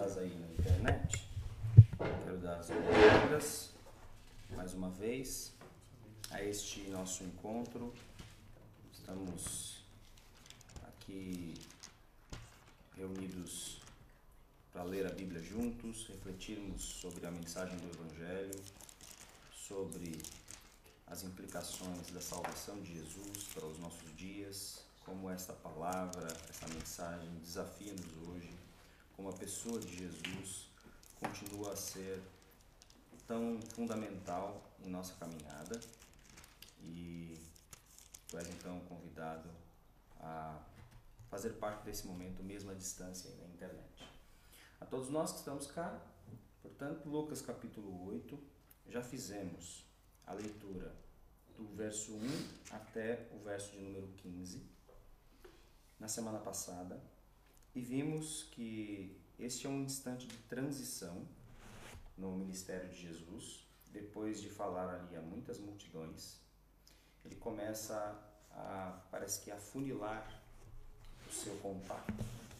estás aí na internet, quero dar as boas-vindas mais uma vez a este nosso encontro. Estamos aqui reunidos para ler a Bíblia juntos, refletirmos sobre a mensagem do Evangelho, sobre as implicações da salvação de Jesus para os nossos dias, como esta palavra, essa mensagem desafia-nos hoje, como a pessoa de Jesus continua a ser tão fundamental em nossa caminhada e tu és então convidado a fazer parte desse momento mesmo à distância na internet. A todos nós que estamos cá, portanto, Lucas capítulo 8, já fizemos a leitura do verso 1 até o verso de número 15 na semana passada e vimos que este é um instante de transição no ministério de Jesus. Depois de falar ali a muitas multidões, ele começa a, parece que, afunilar o seu contato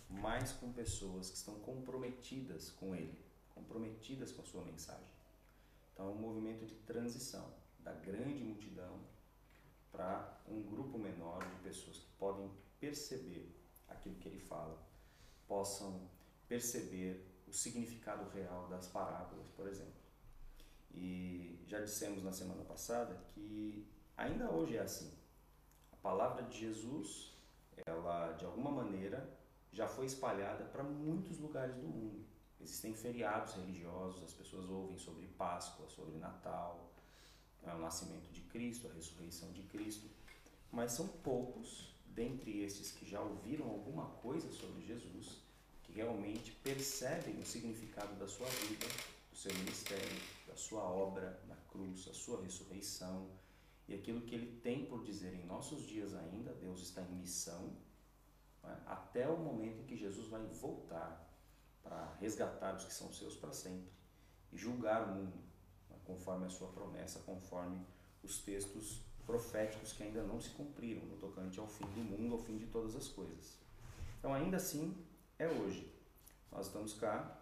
mais com pessoas que estão comprometidas com ele, comprometidas com a sua mensagem. Então, é um movimento de transição da grande multidão para um grupo menor de pessoas que podem perceber aquilo que ele fala, possam perceber o significado real das parábolas, por exemplo. E já dissemos na semana passada que ainda hoje é assim. A palavra de Jesus, ela de alguma maneira já foi espalhada para muitos lugares do mundo. Existem feriados religiosos, as pessoas ouvem sobre Páscoa, sobre Natal, o nascimento de Cristo, a ressurreição de Cristo, mas são poucos dentre esses que já ouviram alguma coisa sobre Jesus, que realmente percebem o significado da sua vida, do seu ministério, da sua obra na cruz, a sua ressurreição e aquilo que ele tem por dizer em nossos dias ainda. Deus está em missão né, até o momento em que Jesus vai voltar para resgatar os que são seus para sempre e julgar o mundo né, conforme a sua promessa, conforme os textos proféticos que ainda não se cumpriram no tocante ao fim do mundo, ao fim de todas as coisas. Então, ainda assim, é hoje. Nós estamos cá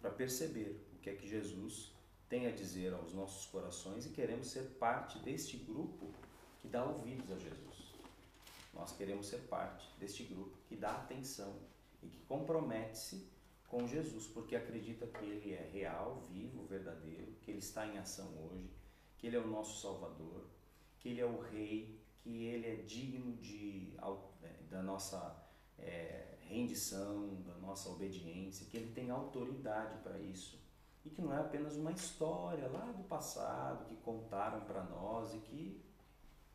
para perceber o que é que Jesus tem a dizer aos nossos corações e queremos ser parte deste grupo que dá ouvidos a Jesus. Nós queremos ser parte deste grupo que dá atenção e que compromete-se com Jesus, porque acredita que Ele é real, vivo, verdadeiro, que Ele está em ação hoje, que Ele é o nosso Salvador, que Ele é o Rei, que Ele é digno de, é, da nossa é, rendição, da nossa obediência, que Ele tem autoridade para isso. E que não é apenas uma história lá do passado que contaram para nós e que,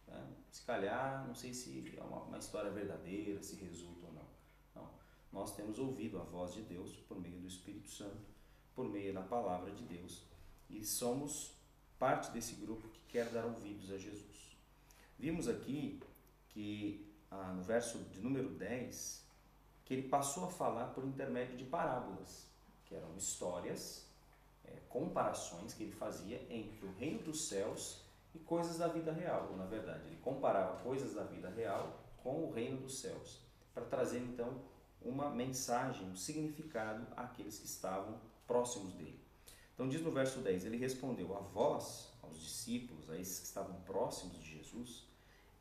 né, se calhar, não sei se é uma, uma história verdadeira, se resulta ou não. Não. Nós temos ouvido a voz de Deus por meio do Espírito Santo, por meio da palavra de Deus, e somos parte desse grupo quer dar ouvidos a Jesus. Vimos aqui que ah, no verso de número 10, que ele passou a falar por intermédio de parábolas, que eram histórias, é, comparações que ele fazia entre o reino dos céus e coisas da vida real. Na verdade, ele comparava coisas da vida real com o reino dos céus, para trazer então uma mensagem, um significado àqueles que estavam próximos dele. Então diz no verso 10, ele respondeu a vós, aos discípulos, a esses que estavam próximos de Jesus,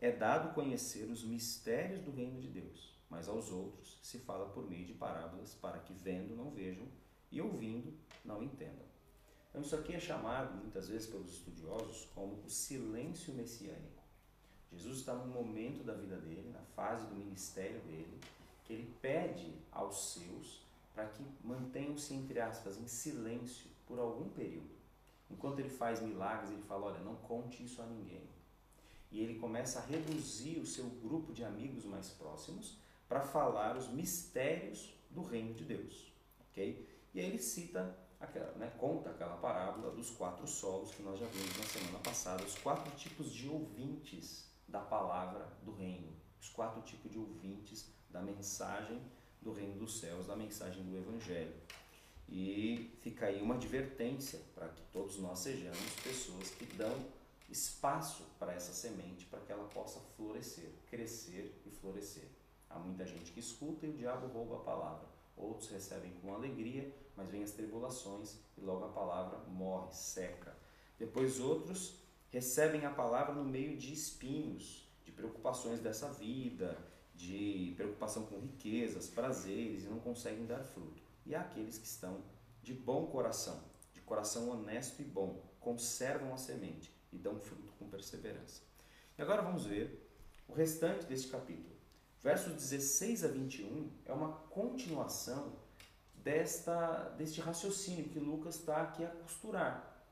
é dado conhecer os mistérios do reino de Deus, mas aos outros se fala por meio de parábolas, para que vendo não vejam e ouvindo não entendam. Então, isso aqui é chamado muitas vezes pelos estudiosos como o silêncio messiânico. Jesus está num momento da vida dele, na fase do ministério dele, que ele pede aos seus para que mantenham-se, entre aspas, em silêncio por algum período. Enquanto ele faz milagres, ele fala: Olha, não conte isso a ninguém e ele começa a reduzir o seu grupo de amigos mais próximos para falar os mistérios do reino de Deus, ok? E aí ele cita, aquela, né, conta aquela parábola dos quatro solos que nós já vimos na semana passada, os quatro tipos de ouvintes da palavra do reino, os quatro tipos de ouvintes da mensagem do reino dos céus, da mensagem do evangelho. E fica aí uma advertência para que todos nós sejamos pessoas que dão espaço para essa semente para que ela possa florescer, crescer e florescer. Há muita gente que escuta e o diabo rouba a palavra. outros recebem com alegria, mas vêm as tribulações e logo a palavra morre, seca. Depois outros recebem a palavra no meio de espinhos, de preocupações dessa vida, de preocupação com riquezas, prazeres e não conseguem dar fruto. E há aqueles que estão de bom coração, de coração honesto e bom, conservam a semente e dão fruto com perseverança. E agora vamos ver o restante deste capítulo. Versos 16 a 21 é uma continuação desta, deste raciocínio que Lucas está aqui a costurar.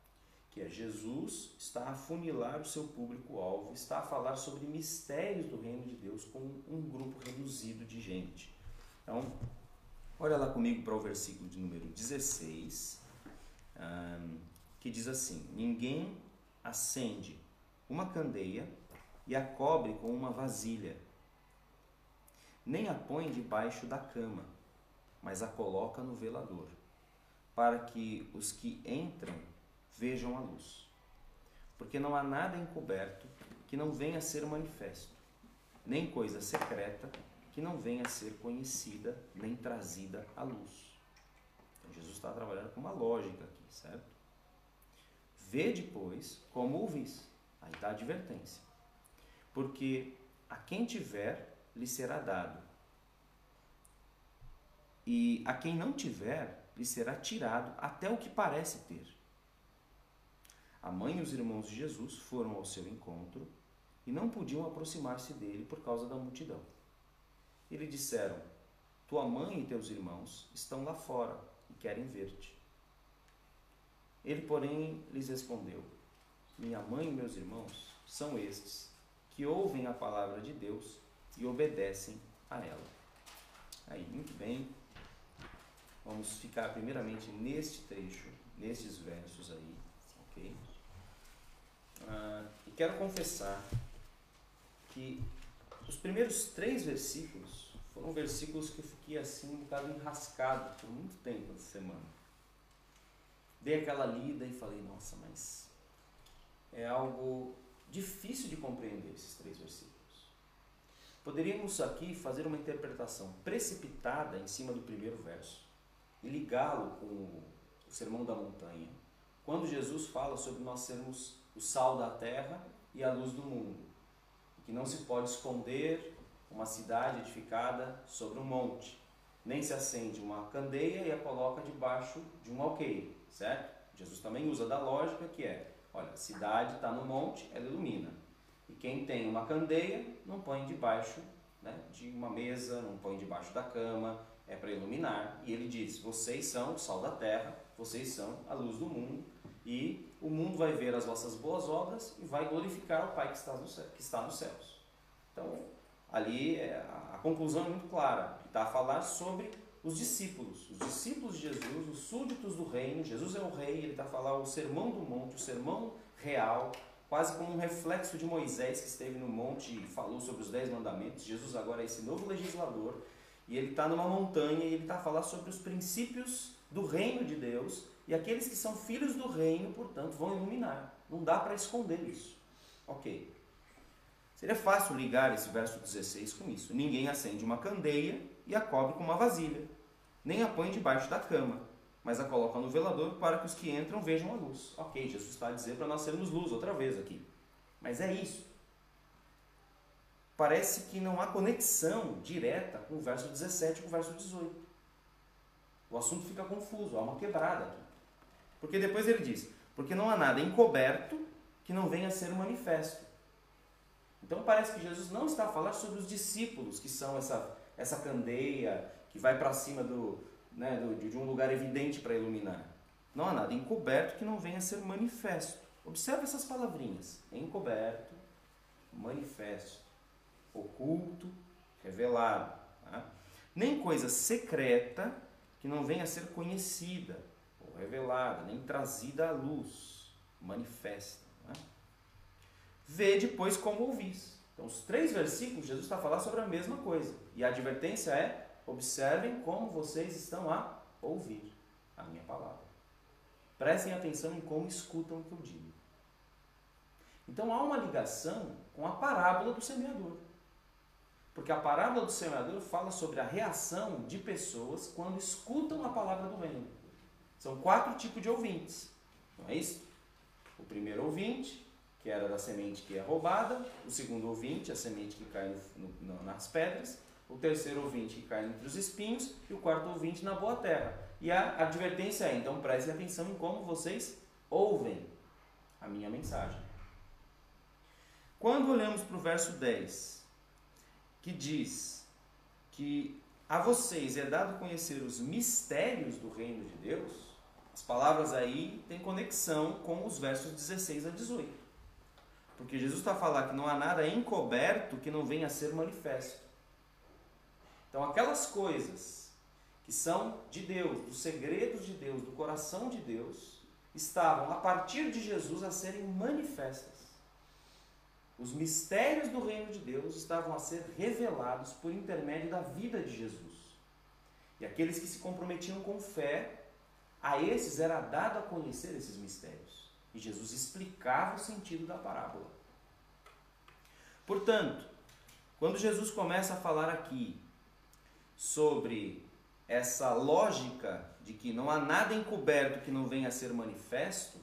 Que é Jesus está a funilar o seu público-alvo, está a falar sobre mistérios do reino de Deus com um grupo reduzido de gente. Então, olha lá comigo para o versículo de número 16, que diz assim: Ninguém acende uma candeia e a cobre com uma vasilha, nem a põe debaixo da cama, mas a coloca no velador, para que os que entram vejam a luz. Porque não há nada encoberto que não venha a ser manifesto, nem coisa secreta que não venha a ser conhecida, nem trazida à luz. Então Jesus está trabalhando com uma lógica aqui, certo? Vê depois como ouvis. Aí está a advertência. Porque a quem tiver, lhe será dado. E a quem não tiver, lhe será tirado até o que parece ter. A mãe e os irmãos de Jesus foram ao seu encontro e não podiam aproximar-se dele por causa da multidão. E lhe disseram: Tua mãe e teus irmãos estão lá fora e querem ver-te. Ele, porém, lhes respondeu: Minha mãe e meus irmãos são estes, que ouvem a palavra de Deus e obedecem a ela. Aí, muito bem. Vamos ficar primeiramente neste trecho, nestes versos aí, ok? Ah, e quero confessar que os primeiros três versículos foram versículos que eu fiquei assim um bocado enrascado por muito tempo essa semana. Dei aquela lida e falei, nossa, mas é algo difícil de compreender esses três versículos. Poderíamos aqui fazer uma interpretação precipitada em cima do primeiro verso e ligá-lo com o Sermão da Montanha, quando Jesus fala sobre nós sermos o sal da terra e a luz do mundo, que não se pode esconder uma cidade edificada sobre um monte, nem se acende uma candeia e a coloca debaixo de um alqueire certo? Jesus também usa da lógica que é, olha, a cidade está no monte, ela ilumina. E quem tem uma candeia, não põe debaixo né, de uma mesa, não põe debaixo da cama, é para iluminar. E ele diz, vocês são o sal da terra, vocês são a luz do mundo, e o mundo vai ver as vossas boas obras e vai glorificar o Pai que está, no céu, que está nos céus. Então, ali é, a conclusão é muito clara, está a falar sobre os discípulos, os discípulos de Jesus, os súditos do reino. Jesus é o rei, ele está a falar o sermão do monte, o sermão real, quase como um reflexo de Moisés que esteve no monte e falou sobre os dez mandamentos. Jesus agora é esse novo legislador e ele está numa montanha e ele está a falar sobre os princípios do reino de Deus e aqueles que são filhos do reino, portanto, vão iluminar. Não dá para esconder isso. Ok. Seria fácil ligar esse verso 16 com isso. Ninguém acende uma candeia e a cobre com uma vasilha, nem a põe debaixo da cama, mas a coloca no velador para que os que entram vejam a luz. Ok, Jesus está a dizer para nós sermos luz outra vez aqui. Mas é isso. Parece que não há conexão direta com o verso 17 e com o verso 18. O assunto fica confuso, há uma quebrada aqui. Porque depois ele diz: porque não há nada encoberto que não venha a ser manifesto. Então parece que Jesus não está a falar sobre os discípulos, que são essa essa candeia que vai para cima do, né, do, de um lugar evidente para iluminar. Não há nada encoberto que não venha a ser manifesto. Observe essas palavrinhas: encoberto, manifesto, oculto, revelado. Tá? Nem coisa secreta que não venha a ser conhecida ou revelada, nem trazida à luz, manifesta. Tá? Vê depois como ouvis. Então, os três versículos, Jesus está falar sobre a mesma coisa. E a advertência é: observem como vocês estão a ouvir a minha palavra. Prestem atenção em como escutam o que eu digo. Então, há uma ligação com a parábola do semeador. Porque a parábola do semeador fala sobre a reação de pessoas quando escutam a palavra do reino. São quatro tipos de ouvintes. Não é isso? O primeiro ouvinte, que era da semente que é roubada. O segundo ouvinte, a semente que cai no, no, nas pedras. O terceiro ouvinte que cai entre os espinhos. E o quarto ouvinte na boa terra. E a advertência é: então prestem atenção em como vocês ouvem a minha mensagem. Quando olhamos para o verso 10, que diz que a vocês é dado conhecer os mistérios do reino de Deus, as palavras aí têm conexão com os versos 16 a 18. Porque Jesus está falar que não há nada encoberto que não venha a ser manifesto. Então, aquelas coisas que são de Deus, dos segredos de Deus, do coração de Deus, estavam a partir de Jesus a serem manifestas. Os mistérios do reino de Deus estavam a ser revelados por intermédio da vida de Jesus. E aqueles que se comprometiam com fé, a esses era dado a conhecer esses mistérios. E Jesus explicava o sentido da parábola. Portanto, quando Jesus começa a falar aqui sobre essa lógica de que não há nada encoberto que não venha a ser manifesto,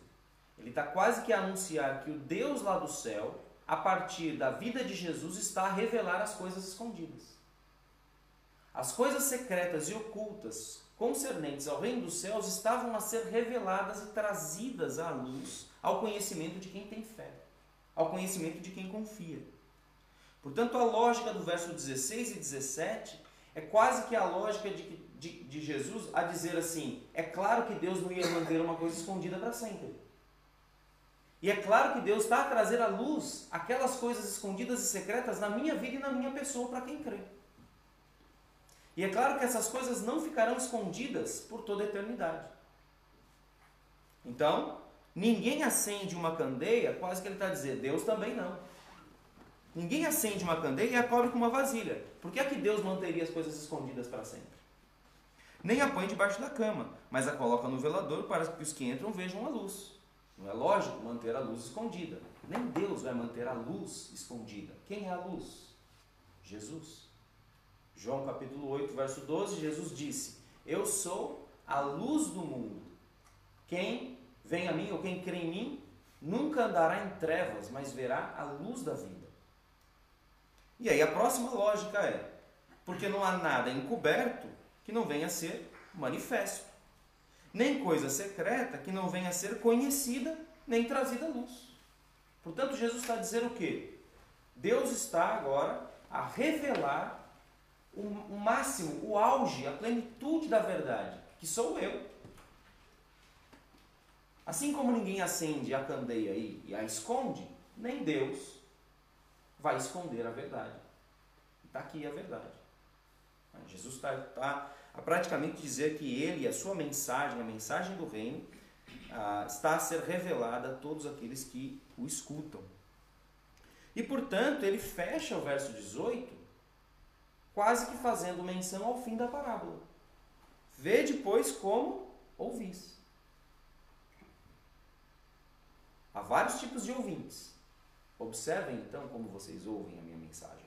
ele está quase que a anunciar que o Deus lá do céu a partir da vida de Jesus, está a revelar as coisas escondidas. As coisas secretas e ocultas concernentes ao reino dos céus estavam a ser reveladas e trazidas à luz, ao conhecimento de quem tem fé, ao conhecimento de quem confia. Portanto, a lógica do verso 16 e 17 é quase que a lógica de, de, de Jesus a dizer assim: é claro que Deus não ia manter uma coisa escondida para sempre. E é claro que Deus está a trazer à luz aquelas coisas escondidas e secretas na minha vida e na minha pessoa para quem crê. E é claro que essas coisas não ficarão escondidas por toda a eternidade. Então, ninguém acende uma candeia, quase que ele está dizendo, Deus também não. Ninguém acende uma candeia e a cobre com uma vasilha. Por que é que Deus manteria as coisas escondidas para sempre? Nem a põe debaixo da cama, mas a coloca no velador para que os que entram vejam a luz. Não é lógico manter a luz escondida. Nem Deus vai manter a luz escondida. Quem é a luz? Jesus. João capítulo 8, verso 12, Jesus disse: Eu sou a luz do mundo. Quem vem a mim ou quem crê em mim nunca andará em trevas, mas verá a luz da vida. E aí a próxima lógica é: porque não há nada encoberto que não venha a ser manifesto nem coisa secreta que não venha a ser conhecida nem trazida à luz. Portanto, Jesus está dizer o quê? Deus está agora a revelar o, máximo, o auge, a plenitude da verdade, que sou eu. Assim como ninguém acende a candeia e, e a esconde, nem Deus vai esconder a verdade. Está aqui a verdade. Jesus está, está a praticamente dizer que ele, a sua mensagem, a mensagem do reino, ah, está a ser revelada a todos aqueles que o escutam. E portanto, ele fecha o verso 18, quase que fazendo menção ao fim da parábola. Vê depois como ouvis. Há vários tipos de ouvintes. Observem então como vocês ouvem a minha mensagem.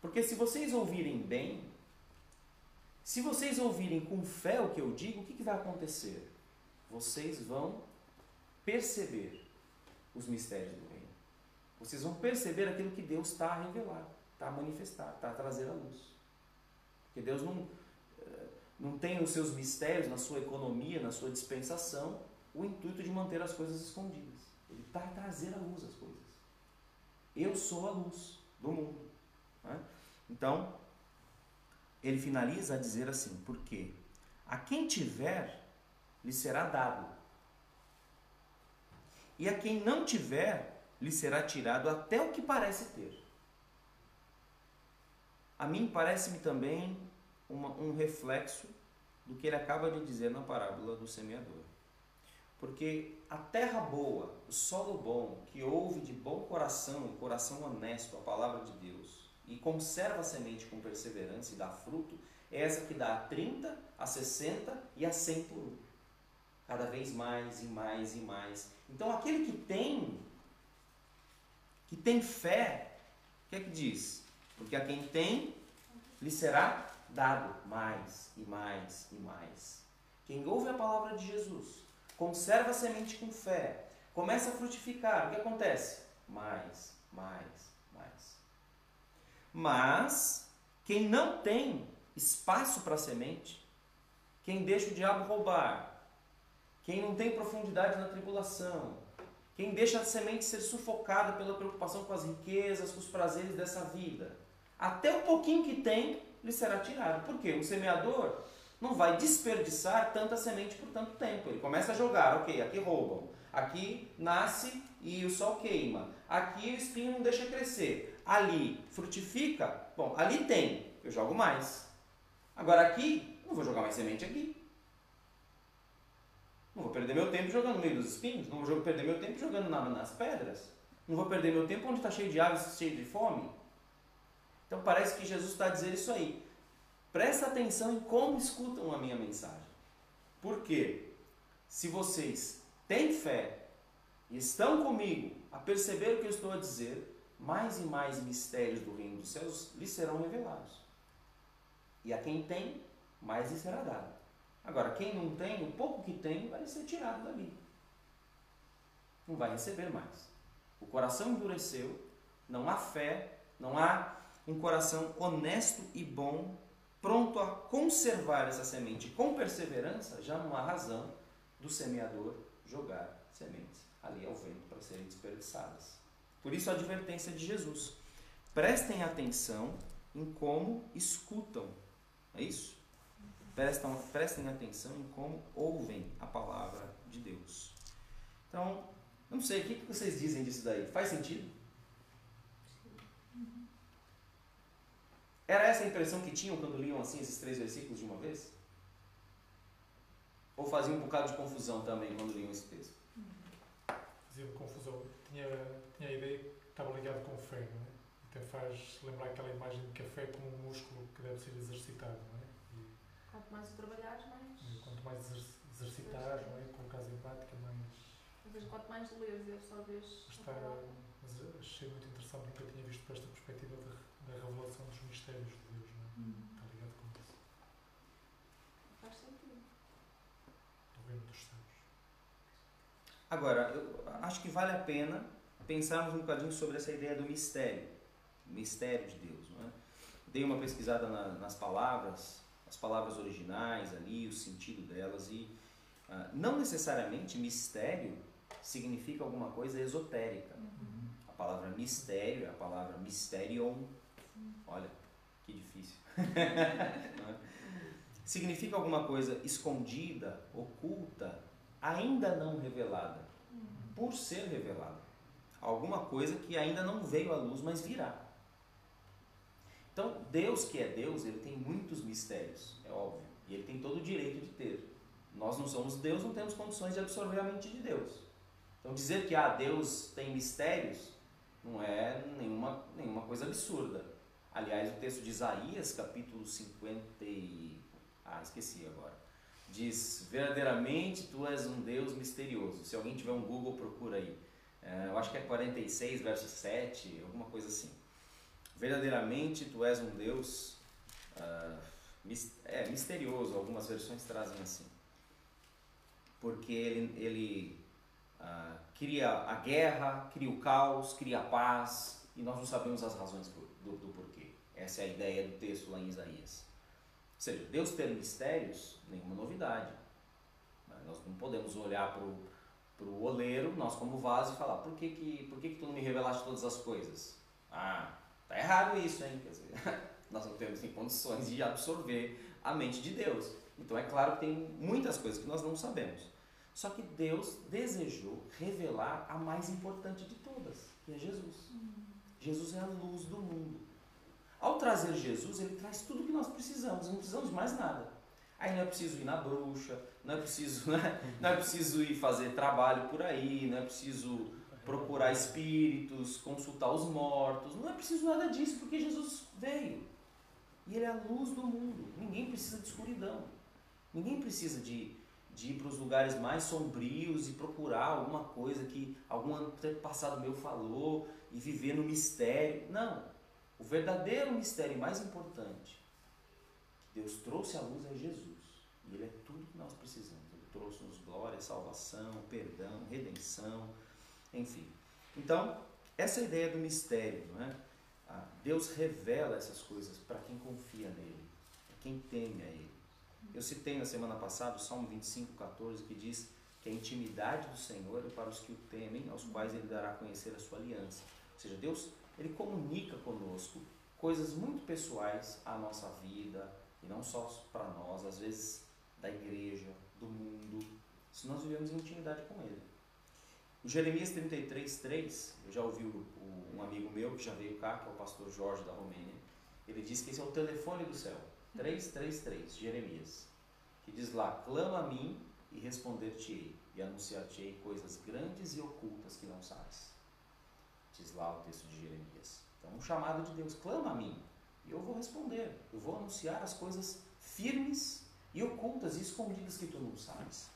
Porque se vocês ouvirem bem, se vocês ouvirem com fé o que eu digo, o que, que vai acontecer? Vocês vão perceber os mistérios do reino. Vocês vão perceber aquilo que Deus está a revelar, está a manifestar, está a trazer à luz. Porque Deus não, eh, não tem os seus mistérios na sua economia, na sua dispensação, o intuito de manter as coisas escondidas. Ele está a trazer à luz as coisas. Eu sou a luz do mundo. Né? Então, ele finaliza a dizer assim: porque a quem tiver, lhe será dado, e a quem não tiver, lhe será tirado até o que parece ter. A mim parece-me também uma, um reflexo do que ele acaba de dizer na parábola do semeador. Porque a terra boa, o solo bom, que ouve de bom coração, coração honesto a palavra de Deus, e conserva a semente com perseverança e dá fruto, é essa que dá a 30, a 60 e a 100 por um. Cada vez mais e mais e mais. Então aquele que tem, que tem fé, o que é que diz? Porque a quem tem, lhe será dado mais e mais e mais. Quem ouve a palavra de Jesus, conserva a semente com fé, começa a frutificar, o que acontece? Mais, mais, mais. Mas quem não tem espaço para semente, quem deixa o diabo roubar, quem não tem profundidade na tribulação, quem deixa a semente ser sufocada pela preocupação com as riquezas, com os prazeres dessa vida, até o pouquinho que tem lhe será tirado. Por quê? O semeador não vai desperdiçar tanta semente por tanto tempo. Ele começa a jogar, ok, aqui roubam, aqui nasce e o sol queima, aqui o espinho não deixa crescer, ali frutifica, bom, ali tem, eu jogo mais. Agora aqui, não vou jogar mais semente aqui. Não vou perder meu tempo jogando no meio dos espinhos, não vou perder meu tempo jogando nas pedras, não vou perder meu tempo onde está cheio de aves, cheio de fome. Então parece que Jesus está dizendo isso aí. Presta atenção em como escutam a minha mensagem. Porque se vocês têm fé e estão comigo a perceber o que eu estou a dizer, mais e mais mistérios do reino dos céus lhes serão revelados. E a quem tem, mais lhe será dado. Agora, quem não tem, o pouco que tem vai ser tirado dali. Não vai receber mais. O coração endureceu, não há fé, não há um coração honesto e bom, pronto a conservar essa semente com perseverança, já não há razão do semeador jogar sementes ali ao vento para serem desperdiçadas. Por isso a advertência de Jesus. Prestem atenção em como escutam. É isso? Prestem, prestem atenção em como ouvem a palavra de Deus. Então, não sei, o que vocês dizem disso daí? Faz sentido? Era essa a impressão que tinham quando liam assim esses três versículos de uma vez? Ou fazia um bocado de confusão também quando liam esse texto? Fazia confusão. Tinha, tinha a ideia que estava ligado com fé, não é? Até faz lembrar aquela imagem de café como um músculo que deve ser exercitado, não é? E, quanto mais o trabalhares, mais. Quanto mais exercitares, não é? Colocares em prática, mais. Ou seja, quanto mais lês e absorves. Está, mas achei muito interessante, nunca tinha visto por esta perspectiva da, da revelação dos mistérios de Deus, não é? Hum. Está ligado com isso. Faz sentido. Do reino dos céus. Agora, eu acho que vale a pena pensarmos um bocadinho sobre essa ideia do mistério, mistério de Deus. Não é? Dei uma pesquisada na, nas palavras, as palavras originais ali, o sentido delas, e uh, não necessariamente mistério significa alguma coisa esotérica. Uhum. A palavra mistério é a palavra mysterion. Olha, que difícil. É? significa alguma coisa escondida, oculta, ainda não revelada, por ser revelada alguma coisa que ainda não veio à luz, mas virá. Então, Deus que é Deus, ele tem muitos mistérios, é óbvio, e ele tem todo o direito de ter. Nós não somos Deus, não temos condições de absorver a mente de Deus. Então, dizer que ah, Deus tem mistérios não é nenhuma, nenhuma coisa absurda. Aliás, o texto de Isaías, capítulo 50 e... Ah, esqueci agora. Diz, verdadeiramente tu és um Deus misterioso. Se alguém tiver um Google, procura aí. É, eu acho que é 46, verso 7, alguma coisa assim. Verdadeiramente tu és um Deus uh, é, misterioso, algumas versões trazem assim. Porque ele, ele uh, cria a guerra, cria o caos, cria a paz, e nós não sabemos as razões do, do porquê. Essa é a ideia do texto lá em Isaías. Ou seja, Deus ter mistérios, nenhuma novidade. Nós não podemos olhar para o oleiro, nós como vaso, e falar, por que que, por que que tu não me revelaste todas as coisas? Ah, tá errado isso, hein? Quer dizer, nós não temos em condições de absorver a mente de Deus. Então é claro que tem muitas coisas que nós não sabemos. Só que Deus desejou revelar a mais importante de todas, que é Jesus. Uhum. Jesus é a luz do mundo. Ao trazer Jesus, ele traz tudo o que nós precisamos, não precisamos mais nada. Aí não é preciso ir na bruxa, não é preciso, né? não é preciso ir fazer trabalho por aí, não é preciso procurar espíritos, consultar os mortos, não é preciso nada disso, porque Jesus veio. E ele é a luz do mundo. Ninguém precisa de escuridão. Ninguém precisa de, de ir para os lugares mais sombrios e procurar alguma coisa que algum passado meu falou e viver no mistério. Não. O verdadeiro mistério mais importante que Deus trouxe à luz é Jesus. E Ele é tudo que nós precisamos. Ele trouxe-nos glória, salvação, perdão, redenção, enfim. Então, essa ideia do mistério, não é? Ah, Deus revela essas coisas para quem confia nele, para quem teme a ele. Eu citei na semana passada o Salmo 25, 14, que diz que a intimidade do Senhor é para os que o temem, aos quais ele dará a conhecer a sua aliança. Ou seja, Deus ele comunica conosco coisas muito pessoais à nossa vida, e não só para nós, às vezes da igreja, do mundo, se nós vivemos em intimidade com ele. O Jeremias 33, 3, eu já ouvi o, o, um amigo meu que já veio cá, que é o pastor Jorge da Romênia, ele diz que esse é o telefone do céu. 333, Jeremias, que diz lá: Clama a mim e responder-te-ei, e anunciar-te-ei coisas grandes e ocultas que não sabes. Diz lá o texto de Jeremias. Então, um chamado de Deus: clama a mim, e eu vou responder. Eu vou anunciar as coisas firmes e ocultas e escondidas que tu não sabes.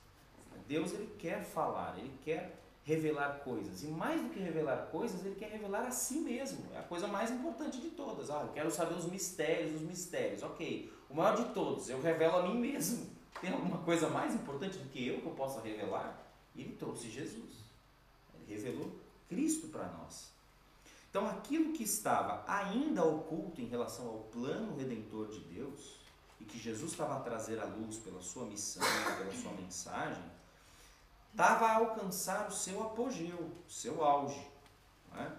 Deus ele quer falar, ele quer revelar coisas. E mais do que revelar coisas, ele quer revelar a si mesmo. É a coisa mais importante de todas. Ah, eu quero saber os mistérios, os mistérios. Ok. O maior de todos, eu revelo a mim mesmo. Tem alguma coisa mais importante do que eu que eu possa revelar? E ele trouxe Jesus. Ele revelou Cristo para nós. Então, aquilo que estava ainda oculto em relação ao plano redentor de Deus, e que Jesus estava a trazer à luz pela sua missão, pela sua mensagem, estava a alcançar o seu apogeu, o seu auge. É?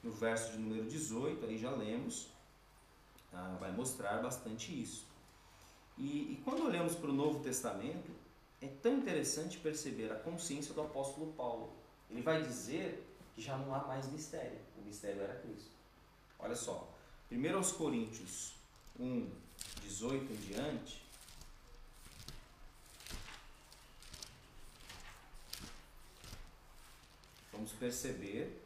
No verso de número 18, aí já lemos, ah, vai mostrar bastante isso. E, e quando olhamos para o Novo Testamento, é tão interessante perceber a consciência do apóstolo Paulo. Ele vai dizer que já não há mais mistério, mistério era Cristo. Olha só, 1 Coríntios 1, 18 em diante, vamos perceber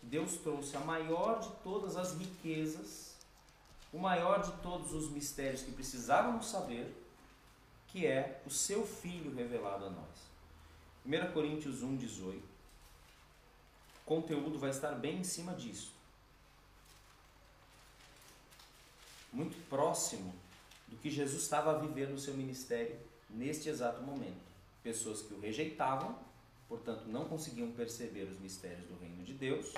que Deus trouxe a maior de todas as riquezas, o maior de todos os mistérios que precisávamos saber, que é o seu Filho revelado a nós. 1 Coríntios 1, 18. Conteúdo vai estar bem em cima disso. Muito próximo do que Jesus estava a viver no seu ministério neste exato momento. Pessoas que o rejeitavam portanto não conseguiam perceber os mistérios do reino de Deus,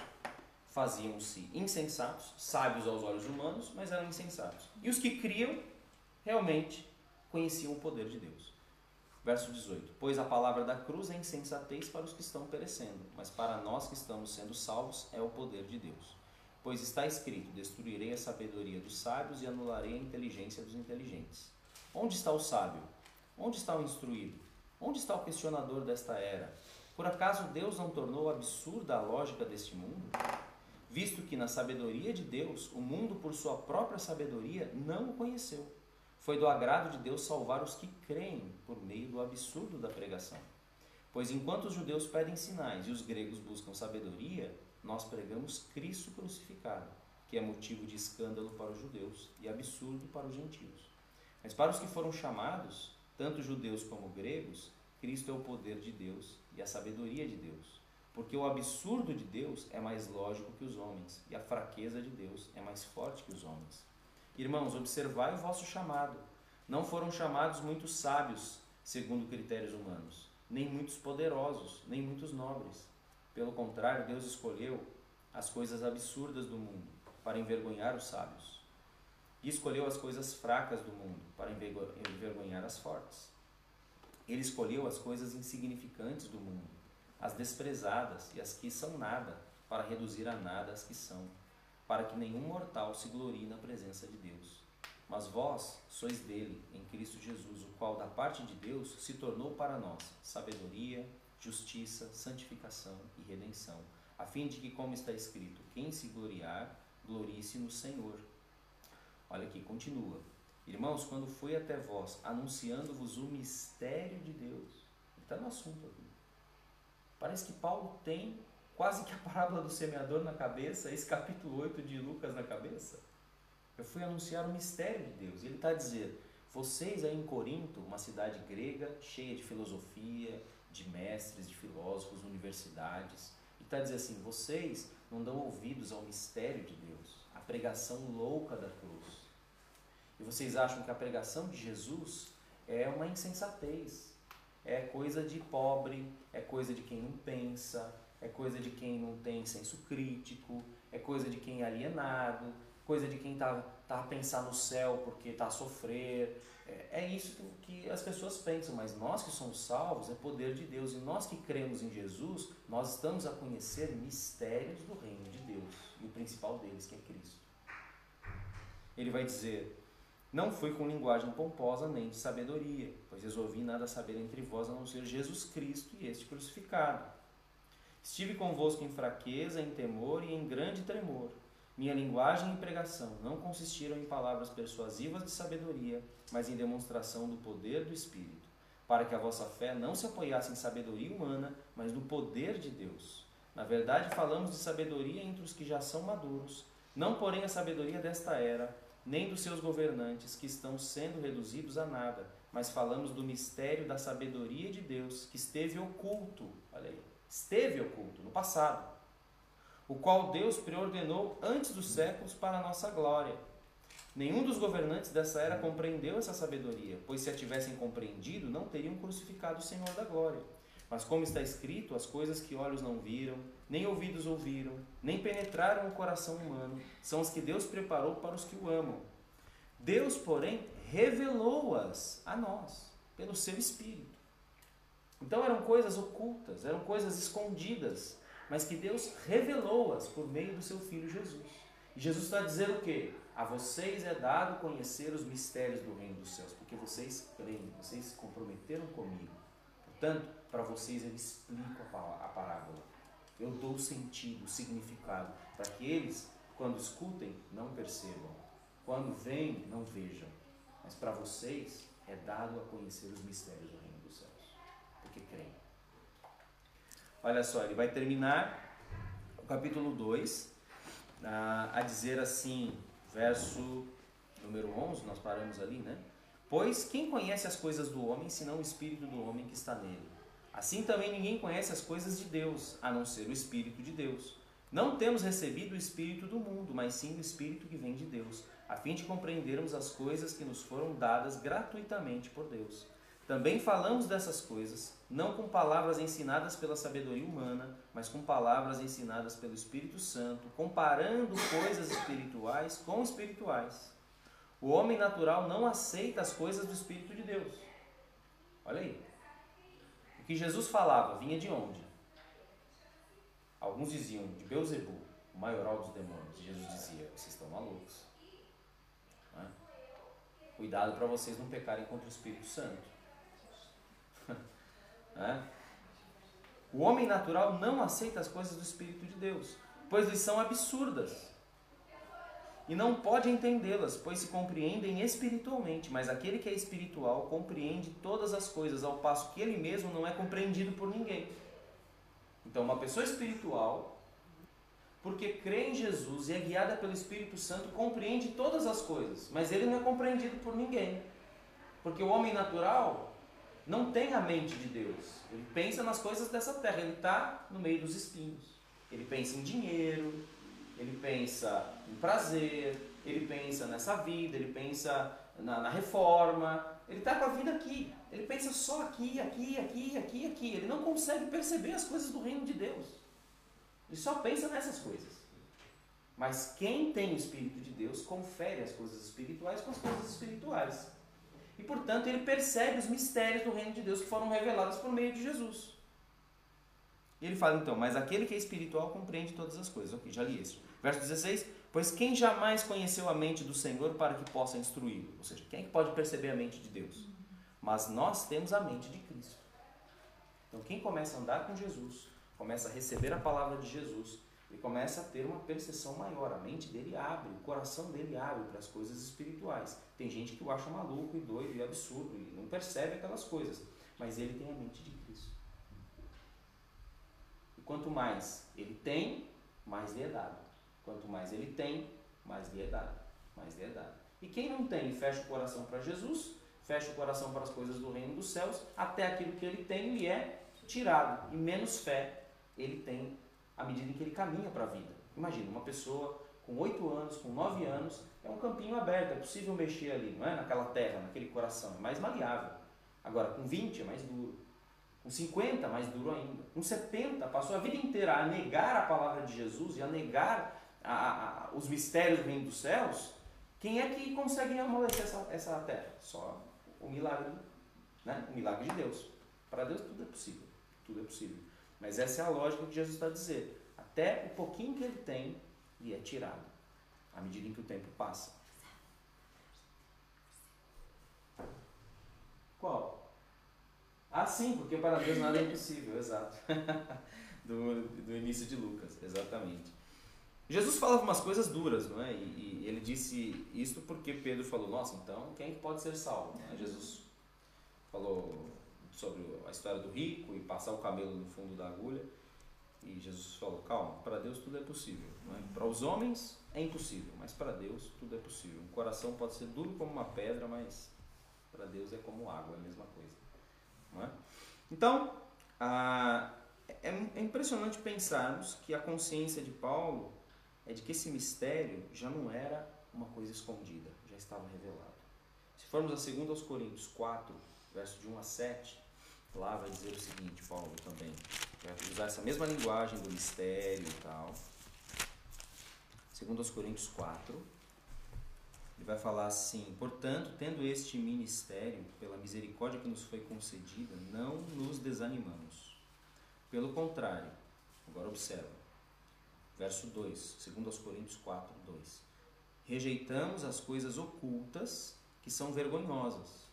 faziam-se insensatos, sábios aos olhos humanos, mas eram insensatos. E os que criam realmente conheciam o poder de Deus. Verso 18: Pois a palavra da cruz é insensatez para os que estão perecendo, mas para nós que estamos sendo salvos é o poder de Deus. Pois está escrito: Destruirei a sabedoria dos sábios e anularei a inteligência dos inteligentes. Onde está o sábio? Onde está o instruído? Onde está o questionador desta era? Por acaso Deus não tornou absurda a lógica deste mundo? Visto que na sabedoria de Deus, o mundo por sua própria sabedoria não o conheceu. Foi do agrado de Deus salvar os que creem por meio do absurdo da pregação. Pois enquanto os judeus pedem sinais e os gregos buscam sabedoria, nós pregamos Cristo crucificado, que é motivo de escândalo para os judeus e absurdo para os gentios. Mas para os que foram chamados, tanto judeus como gregos, Cristo é o poder de Deus e a sabedoria de Deus. Porque o absurdo de Deus é mais lógico que os homens, e a fraqueza de Deus é mais forte que os homens. Irmãos, observai o vosso chamado. Não foram chamados muitos sábios, segundo critérios humanos, nem muitos poderosos, nem muitos nobres. Pelo contrário, Deus escolheu as coisas absurdas do mundo para envergonhar os sábios. E escolheu as coisas fracas do mundo para envergonhar as fortes. Ele escolheu as coisas insignificantes do mundo, as desprezadas e as que são nada, para reduzir a nada as que são, para que nenhum mortal se glorie na presença de Deus. Mas vós sois dele, em Cristo Jesus, o qual da parte de Deus se tornou para nós sabedoria, justiça, santificação e redenção, a fim de que, como está escrito, quem se gloriar, glorie-se no Senhor. Olha aqui, continua. Irmãos, quando fui até vós anunciando-vos o mistério de Deus, está no assunto aqui. Parece que Paulo tem quase que a parábola do semeador na cabeça, esse capítulo 8 de Lucas na cabeça. Eu fui anunciar o mistério de Deus. E ele está dizer: vocês aí em Corinto, uma cidade grega, cheia de filosofia, de mestres, de filósofos, universidades, e está dizer assim: vocês não dão ouvidos ao mistério de Deus, à pregação louca da cruz. E vocês acham que a pregação de Jesus é uma insensatez, é coisa de pobre, é coisa de quem não pensa, é coisa de quem não tem senso crítico, é coisa de quem é alienado, coisa de quem está tá a pensar no céu porque está a sofrer. É, é isso que, que as pessoas pensam, mas nós que somos salvos é poder de Deus e nós que cremos em Jesus, nós estamos a conhecer mistérios do reino de Deus e o principal deles que é Cristo. Ele vai dizer: Não fui com linguagem pomposa nem de sabedoria, pois resolvi nada saber entre vós a não ser Jesus Cristo e este crucificado. Estive convosco em fraqueza, em temor e em grande tremor. Minha linguagem e pregação não consistiram em palavras persuasivas de sabedoria, mas em demonstração do poder do Espírito, para que a vossa fé não se apoiasse em sabedoria humana, mas no poder de Deus. Na verdade, falamos de sabedoria entre os que já são maduros, não porém a sabedoria desta era, nem dos seus governantes, que estão sendo reduzidos a nada, mas falamos do mistério da sabedoria de Deus, que esteve oculto, olha aí, esteve oculto no passado o qual Deus preordenou antes dos séculos para a nossa glória. Nenhum dos governantes dessa era compreendeu essa sabedoria, pois se a tivessem compreendido, não teriam crucificado o Senhor da glória. Mas como está escrito, as coisas que olhos não viram, nem ouvidos ouviram, nem penetraram o coração humano, são as que Deus preparou para os que o amam. Deus, porém, revelou-as a nós, pelo seu Espírito. Então eram coisas ocultas, eram coisas escondidas, mas que Deus revelou-as por meio do seu Filho Jesus. E Jesus está dizendo o quê? A vocês é dado conhecer os mistérios do reino dos céus, porque vocês creem, vocês se comprometeram comigo. Portanto, para vocês eu explico a parábola. Eu dou o sentido, o significado, para que eles, quando escutem, não percebam. Quando veem, não vejam. Mas para vocês é dado a conhecer os mistérios do reino dos céus, porque creem. Olha só, ele vai terminar o capítulo 2 a, a dizer assim, verso número 11, nós paramos ali, né? Pois quem conhece as coisas do homem, senão o espírito do homem que está nele? Assim também ninguém conhece as coisas de Deus, a não ser o espírito de Deus. Não temos recebido o espírito do mundo, mas sim o espírito que vem de Deus, a fim de compreendermos as coisas que nos foram dadas gratuitamente por Deus. Também falamos dessas coisas, não com palavras ensinadas pela sabedoria humana, mas com palavras ensinadas pelo Espírito Santo, comparando coisas espirituais com espirituais. O homem natural não aceita as coisas do Espírito de Deus. Olha aí. O que Jesus falava vinha de onde? Alguns diziam de Beuzebu, o maioral dos demônios. Jesus dizia: vocês estão malucos. É? Cuidado para vocês não pecarem contra o Espírito Santo. Né? O homem natural não aceita as coisas do Espírito de Deus, pois lhes são absurdas. E não pode entendê-las, pois se compreendem espiritualmente, mas aquele que é espiritual compreende todas as coisas, ao passo que ele mesmo não é compreendido por ninguém. Então, uma pessoa espiritual, porque crê em Jesus e é guiada pelo Espírito Santo, compreende todas as coisas, mas ele não é compreendido por ninguém. Porque o homem natural não tem a mente de Deus. Ele pensa nas coisas dessa terra, ele está no meio dos espinhos. Ele pensa em dinheiro, ele pensa em prazer, ele pensa nessa vida, ele pensa na, na reforma, ele está com a vida aqui. Ele pensa só aqui, aqui, aqui, aqui, aqui. Ele não consegue perceber as coisas do reino de Deus. Ele só pensa nessas coisas. Mas quem tem o Espírito de Deus confere as coisas espirituais com as coisas espirituais. E, portanto, ele percebe os mistérios do reino de Deus que foram revelados por meio de Jesus. Ele fala então, mas aquele que é espiritual compreende todas as coisas. Ok, já li isso. Verso 16: Pois quem jamais conheceu a mente do Senhor para que possa instruí-lo? Ou seja, quem é que pode perceber a mente de Deus? Mas nós temos a mente de Cristo. Então, quem começa a andar com Jesus, começa a receber a palavra de Jesus, e começa a ter uma percepção maior. A mente dele abre, o coração dele abre para as coisas espirituais. Tem gente que o acha maluco e doido e absurdo e não percebe aquelas coisas, mas ele tem a mente de Cristo. E quanto mais ele tem, mais lhe é dado. Quanto mais ele tem, mais lhe é dado. Mais lhe é dado. E quem não tem fecha o coração para Jesus, fecha o coração para as coisas do reino dos céus, até aquilo que ele tem lhe é tirado. E menos fé ele tem à medida em que ele caminha para a vida. Imagina, uma pessoa com 8 anos, com 9 anos, é um campinho aberto, é possível mexer ali, não é? Naquela terra, naquele coração, é mais maleável. Agora, com 20 é mais duro. Com 50, mais duro ainda. Com 70, passou a vida inteira a negar a palavra de Jesus e a negar a, a, os mistérios do reino dos céus. Quem é que consegue amolecer essa, essa terra? Só o milagre, né? o milagre de Deus. Para Deus tudo é possível. Tudo é possível. Mas essa é a lógica que Jesus está dizendo. Até o pouquinho que ele tem lhe é tirado, à medida em que o tempo passa. Qual? Ah, sim, porque para Deus nada é impossível, exato. do, do início de Lucas, exatamente. Jesus falava umas coisas duras, não é? E, e, ele disse isso porque Pedro falou: Nossa, então quem pode ser salvo? É? Jesus falou sobre a história do rico e passar o camelo no fundo da agulha. E Jesus falou: calma, para Deus tudo é possível. É? Para os homens é impossível, mas para Deus tudo é possível. Um coração pode ser duro como uma pedra, mas para Deus é como água, é a mesma coisa. É? Então, ah, é, é impressionante pensarmos que a consciência de Paulo é de que esse mistério já não era uma coisa escondida, já estava revelado. Se formos a 2 Coríntios 4, verso de 1 a 7, lá vai dizer o seguinte, Paulo também, vai usar essa mesma linguagem do mistério e tal. Segundo aos Coríntios 4, ele vai falar assim: Portanto, tendo este ministério, pela misericórdia que nos foi concedida, não nos desanimamos. Pelo contrário, agora observa, verso 2, segundo aos Coríntios 4, 2. Rejeitamos as coisas ocultas que são vergonhosas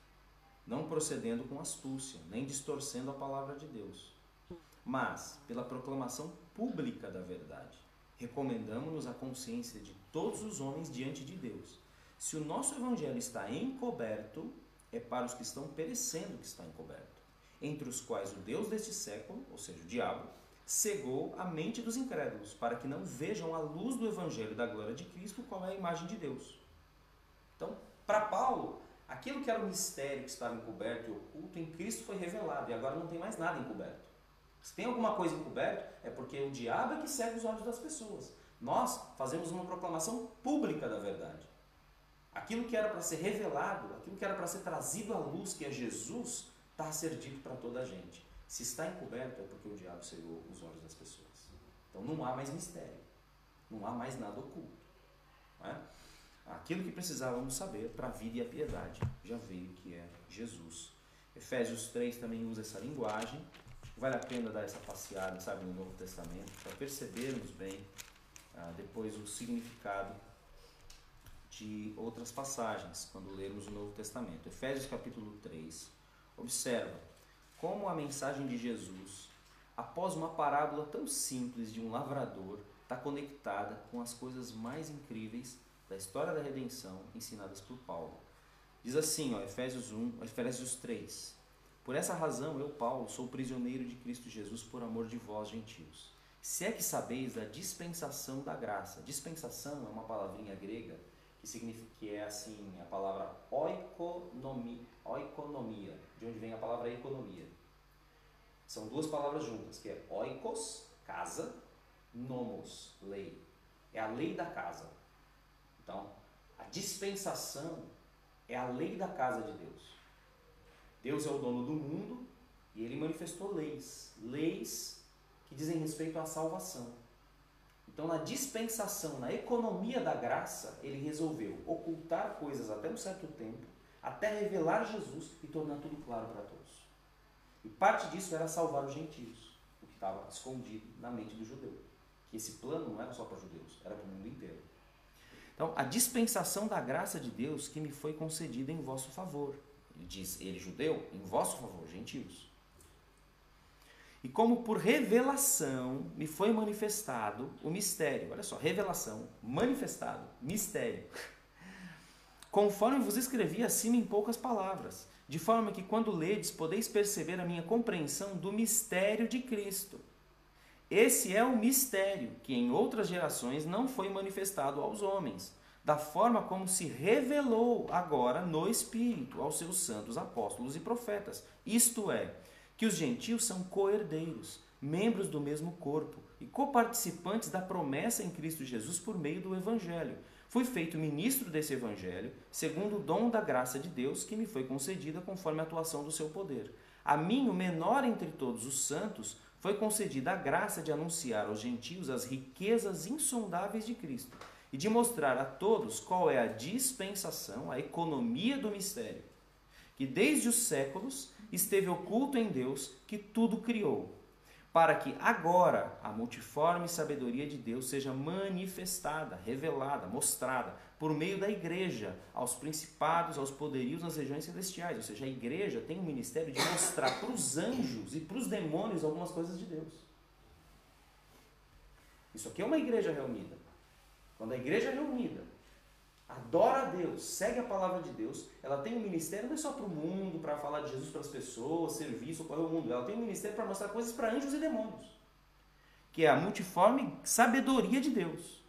não procedendo com astúcia, nem distorcendo a palavra de Deus, mas pela proclamação pública da verdade. Recomendamos-nos a consciência de todos os homens diante de Deus. Se o nosso evangelho está encoberto, é para os que estão perecendo que está encoberto, entre os quais o Deus deste século, ou seja, o diabo, cegou a mente dos incrédulos, para que não vejam a luz do evangelho da glória de Cristo, qual é a imagem de Deus. Então, para Paulo, Aquilo que era o mistério que estava encoberto e oculto em Cristo foi revelado e agora não tem mais nada encoberto. Se tem alguma coisa encoberta, é porque o diabo é que segue os olhos das pessoas. Nós fazemos uma proclamação pública da verdade. Aquilo que era para ser revelado, aquilo que era para ser trazido à luz, que é Jesus, está a ser dito para toda a gente. Se está encoberto, é porque o diabo cegou os olhos das pessoas. Então não há mais mistério. Não há mais nada oculto. Não é? Aquilo que precisávamos saber para a vida e a piedade. Já veio que é Jesus. Efésios 3 também usa essa linguagem. Vale a pena dar essa passeada, sabe, no Novo Testamento, para percebermos bem ah, depois o significado de outras passagens, quando lermos o Novo Testamento. Efésios capítulo 3. Observa como a mensagem de Jesus, após uma parábola tão simples de um lavrador, está conectada com as coisas mais incríveis da história da redenção ensinadas por Paulo. Diz assim, ó, Efésios 1, Efésios 3. Por essa razão, eu, Paulo, sou prisioneiro de Cristo Jesus por amor de vós, gentios. Se é que sabeis da dispensação da graça. Dispensação é uma palavrinha grega que significa que é assim a palavra oikonomia, oikonomia, de onde vem a palavra economia. São duas palavras juntas, que é oikos, casa, nomos, lei. É a lei da casa. Então, a dispensação é a lei da casa de Deus. Deus é o dono do mundo e ele manifestou leis, leis que dizem respeito à salvação. Então, na dispensação, na economia da graça, ele resolveu ocultar coisas até um certo tempo, até revelar Jesus e tornar tudo claro para todos. E parte disso era salvar os gentios, o que estava escondido na mente do judeu. Que esse plano não era só para judeus, era para o mundo inteiro. Então, a dispensação da graça de Deus que me foi concedida em vosso favor. Ele diz, ele judeu, em vosso favor, gentios. E como por revelação me foi manifestado o mistério. Olha só, revelação, manifestado, mistério. Conforme vos escrevi acima em poucas palavras, de forma que quando ledes podeis perceber a minha compreensão do mistério de Cristo esse é o mistério que em outras gerações não foi manifestado aos homens, da forma como se revelou agora no Espírito aos seus santos apóstolos e profetas. Isto é, que os gentios são coerdeiros, membros do mesmo corpo e coparticipantes da promessa em Cristo Jesus por meio do Evangelho. Fui feito ministro desse Evangelho, segundo o dom da graça de Deus que me foi concedida conforme a atuação do seu poder. A mim, o menor entre todos os santos, foi concedida a graça de anunciar aos gentios as riquezas insondáveis de Cristo e de mostrar a todos qual é a dispensação, a economia do mistério, que desde os séculos esteve oculto em Deus, que tudo criou, para que agora a multiforme sabedoria de Deus seja manifestada, revelada, mostrada por meio da igreja aos principados, aos poderios nas regiões celestiais. Ou seja, a igreja tem o ministério de mostrar para os anjos e para os demônios algumas coisas de Deus. Isso aqui é uma igreja reunida. Quando a igreja é reunida adora a Deus, segue a palavra de Deus, ela tem um ministério não é só para o mundo, para falar de Jesus para as pessoas, serviço, para o mundo. Ela tem um ministério para mostrar coisas para anjos e demônios, que é a multiforme sabedoria de Deus.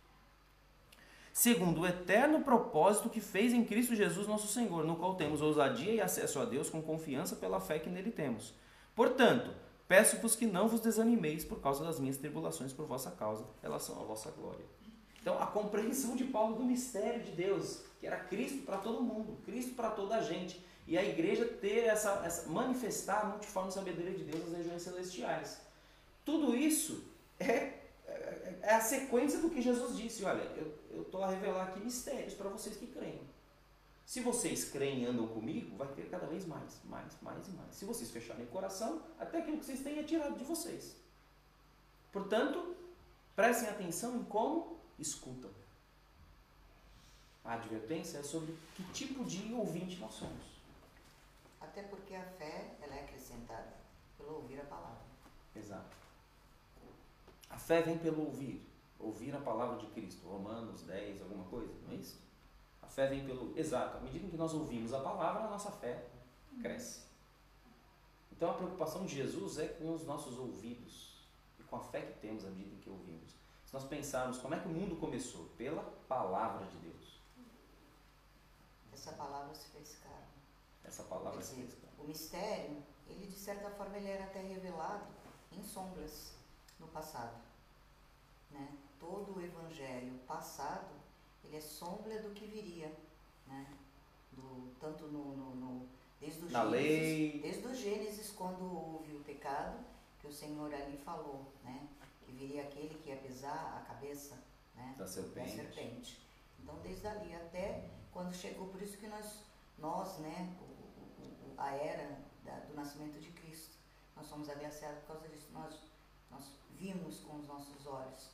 Segundo o eterno propósito que fez em Cristo Jesus nosso Senhor, no qual temos ousadia e acesso a Deus com confiança pela fé que nele temos. Portanto, peço-vos que não vos desanimeis por causa das minhas tribulações por vossa causa, elas são a vossa glória. Então, a compreensão de Paulo do mistério de Deus, que era Cristo para todo mundo, Cristo para toda a gente, e a igreja ter essa, essa manifestar a multiforme sabedoria de Deus nas regiões celestiais. Tudo isso é, é, é a sequência do que Jesus disse. Olha, eu estou a revelar aqui mistérios para vocês que creem. Se vocês creem e andam comigo, vai ter cada vez mais, mais, mais e mais. Se vocês fecharem o coração, até aquilo que vocês têm é tirado de vocês. Portanto, prestem atenção em como escutam. A advertência é sobre que tipo de ouvinte nós somos. Até porque a fé ela é acrescentada pelo ouvir a palavra. Exato. A fé vem pelo ouvir. Ouvir a palavra de Cristo. Romanos 10, alguma coisa, não é isso? A fé vem pelo. Exato. À medida que nós ouvimos a palavra, a nossa fé cresce. Então a preocupação de Jesus é com os nossos ouvidos e com a fé que temos à medida que ouvimos nós pensarmos como é que o mundo começou? Pela palavra de Deus. Essa palavra se fez carne. Essa palavra dizer, se fez carne. O mistério, ele de certa forma ele era até revelado em sombras no passado. Né? Todo o evangelho passado, ele é sombra do que viria. Né? Do, tanto no, no, no desde o Na Gênesis, lei. desde o Gênesis, quando houve o pecado, que o Senhor ali falou, né? Viria aquele que ia pisar a cabeça né, da, serpente. da serpente. Então, desde ali até quando chegou, por isso que nós, nós né, o, o, a era da, do nascimento de Cristo, nós somos agraciados por causa disso. Nós, nós vimos com os nossos olhos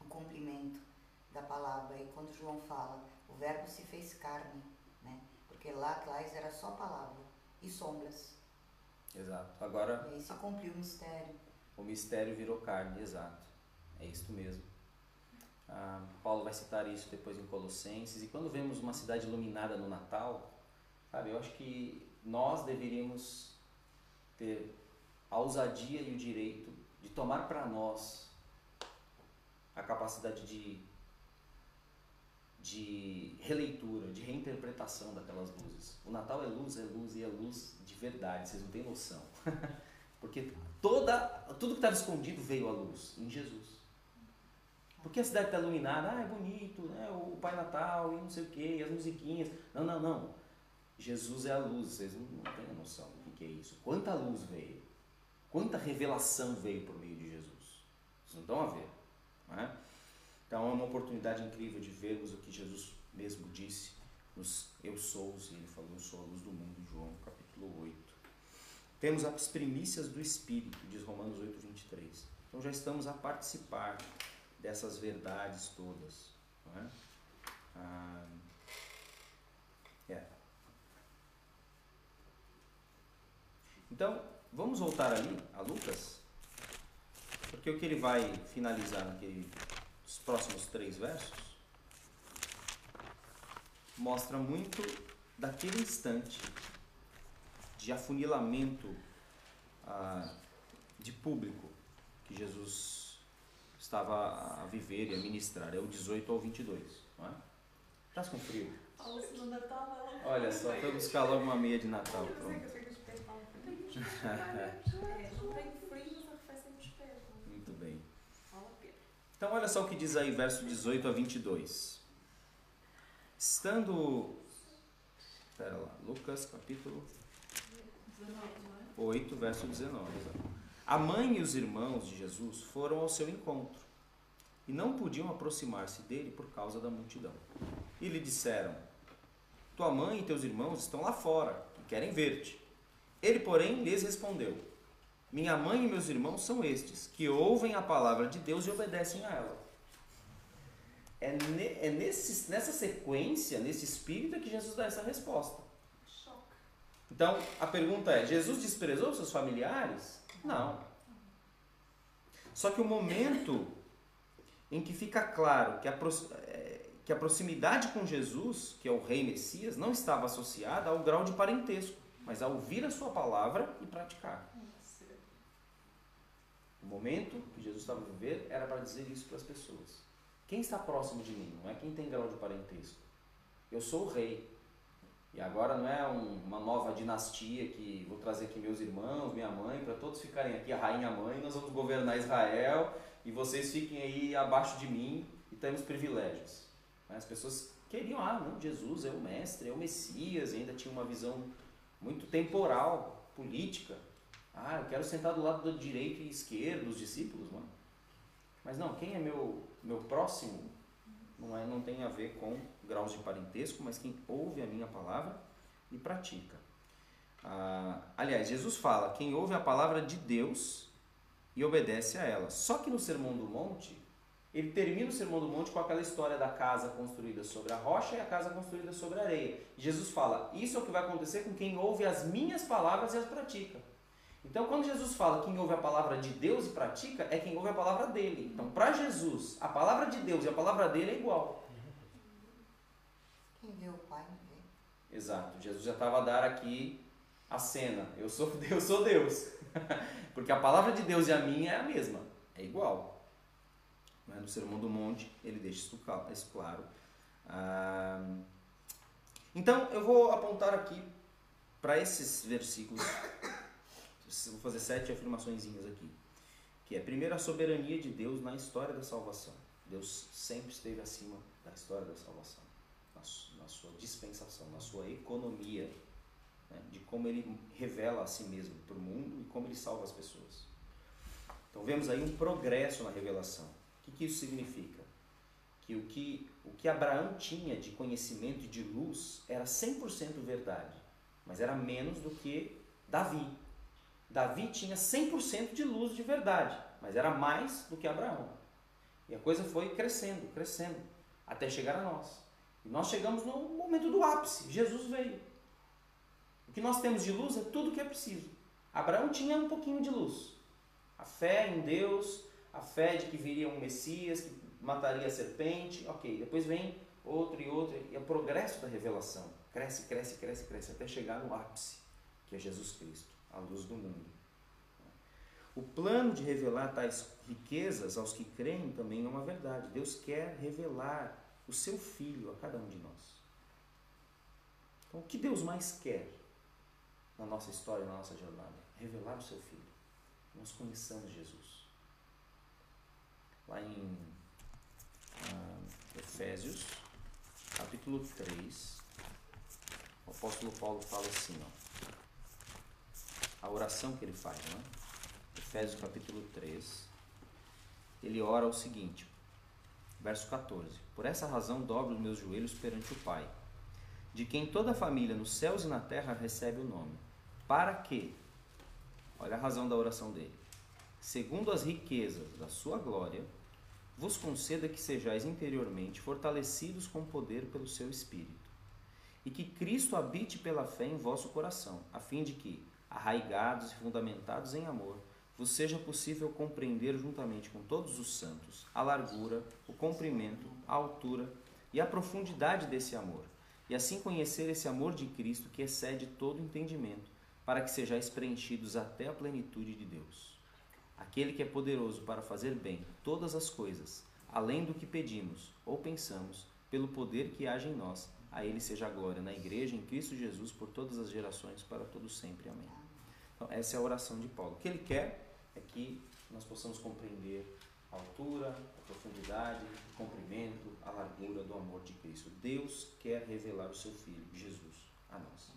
o cumprimento da palavra. E quando João fala, o verbo se fez carne, né? Porque lá atrás era só palavra e sombras. Exato. Agora. E aí se cumpriu o mistério. O mistério virou carne, exato. É isto mesmo. Ah, Paulo vai citar isso depois em Colossenses. E quando vemos uma cidade iluminada no Natal, sabe, eu acho que nós deveríamos ter a ousadia e o direito de tomar para nós a capacidade de, de releitura, de reinterpretação daquelas luzes. O Natal é luz, é luz e é luz de verdade, vocês não têm noção. Porque toda, tudo que estava escondido veio à luz em Jesus. Porque a cidade está iluminada, ah, é bonito, né? o Pai Natal e não sei o quê, e as musiquinhas. Não, não, não. Jesus é a luz, vocês não, não têm noção do que é isso. Quanta luz veio, quanta revelação veio por meio de Jesus. Vocês não estão a ver. Não é? Então é uma oportunidade incrível de vermos o que Jesus mesmo disse nos Eu Sou, e ele falou, Eu sou a luz do mundo, João capítulo 8. Temos as primícias do Espírito, diz Romanos 8, 23. Então já estamos a participar dessas verdades todas. Não é? Ah, é. Então, vamos voltar ali a Lucas, porque o que ele vai finalizar naqueles próximos três versos mostra muito daquele instante de afunilamento ah, de público que Jesus estava a viver e a ministrar. É o 18 ao 22. Não é? Estás com frio? Natal, Olha só, foi buscar logo uma meia de Natal. Pronto. Muito bem. Então, olha só o que diz aí, verso 18 a 22. Estando. Espera lá, Lucas capítulo 19, não? 8, verso 19. A mãe e os irmãos de Jesus foram ao seu encontro e não podiam aproximar-se dele por causa da multidão. E lhe disseram: Tua mãe e teus irmãos estão lá fora e querem ver-te. Ele, porém, lhes respondeu: Minha mãe e meus irmãos são estes, que ouvem a palavra de Deus e obedecem a ela. É, é nesse, nessa sequência, nesse espírito, é que Jesus dá essa resposta. Então, a pergunta é: Jesus desprezou seus familiares? Não. Só que o momento em que fica claro que a, eh, que a proximidade com Jesus, que é o Rei Messias, não estava associada ao grau de parentesco, mas a ouvir a sua palavra e praticar. O momento que Jesus estava viver era para dizer isso para as pessoas. Quem está próximo de mim? Não é quem tem grau de parentesco. Eu sou o rei. E agora não é um- uma nova dinastia que vou trazer aqui meus irmãos, minha mãe, para todos ficarem aqui, a rainha mãe, nós vamos governar Israel e vocês fiquem aí abaixo de mim e temos privilégios. Mas As pessoas queriam, ah, não, Jesus é o mestre, é o Messias, e ainda tinha uma visão muito temporal, política. Ah, eu quero sentar do lado do direito e esquerdo dos discípulos, mano. Mas não, quem é meu, meu próximo não, é, não tem a ver com graus de parentesco, mas quem ouve a minha palavra e pratica. Ah, aliás, Jesus fala: quem ouve a palavra de Deus e obedece a ela. Só que no Sermão do Monte, ele termina o Sermão do Monte com aquela história da casa construída sobre a rocha e a casa construída sobre a areia. Jesus fala: Isso é o que vai acontecer com quem ouve as minhas palavras e as pratica. Então, quando Jesus fala quem ouve a palavra de Deus e pratica, é quem ouve a palavra dele. Então, para Jesus, a palavra de Deus e a palavra dele é igual. Quem vê o Pai não vê. Exato. Jesus já estava a dar aqui a cena. Eu sou Deus, sou Deus. Porque a palavra de Deus e a minha é a mesma. É igual. Mas no Sermão do Monte ele deixa isso claro. Ah, então eu vou apontar aqui para esses versículos. Vou fazer sete afirmações aqui. Que é primeiro a soberania de Deus na história da salvação. Deus sempre esteve acima da história da salvação na na sua dispensação, na sua economia, né, de como ele revela a si mesmo para o mundo e como ele salva as pessoas. Então vemos aí um progresso na revelação. O que, que isso significa? Que o, que o que Abraão tinha de conhecimento e de luz era 100% verdade, mas era menos do que Davi. Davi tinha 100% de luz de verdade, mas era mais do que Abraão. E a coisa foi crescendo, crescendo, até chegar a nós. E nós chegamos no momento do ápice. Jesus veio. O que nós temos de luz é tudo o que é preciso. Abraão tinha um pouquinho de luz. A fé em Deus, a fé de que viria um Messias, que mataria a serpente. Ok, depois vem outro e outro. E é o progresso da revelação. Cresce, cresce, cresce, cresce, até chegar no ápice, que é Jesus Cristo, a luz do mundo. O plano de revelar tais riquezas aos que creem também é uma verdade. Deus quer revelar o seu filho a cada um de nós. Então, o que Deus mais quer na nossa história, na nossa jornada? Revelar o seu filho. Nós conheçamos Jesus. Lá em ah, Efésios, capítulo 3, o apóstolo Paulo fala assim, ó, a oração que ele faz, não é? Efésios capítulo 3, ele ora o seguinte, Verso 14: Por essa razão dobro os meus joelhos perante o Pai, de quem toda a família nos céus e na terra recebe o nome, para que, olha a razão da oração dele, segundo as riquezas da sua glória, vos conceda que sejais interiormente fortalecidos com poder pelo seu Espírito, e que Cristo habite pela fé em vosso coração, a fim de que, arraigados e fundamentados em amor, vos seja possível compreender juntamente com todos os santos a largura, o comprimento, a altura e a profundidade desse amor, e assim conhecer esse amor de Cristo que excede todo entendimento, para que sejais preenchidos até a plenitude de Deus. Aquele que é poderoso para fazer bem todas as coisas, além do que pedimos ou pensamos, pelo poder que age em nós, a Ele seja a glória na Igreja, em Cristo Jesus, por todas as gerações, para todos sempre. Amém. Então, essa é a oração de Paulo. O que ele quer é que nós possamos compreender a altura, a profundidade, o comprimento, a largura do amor de Cristo. Deus quer revelar o seu Filho, Jesus, a nós.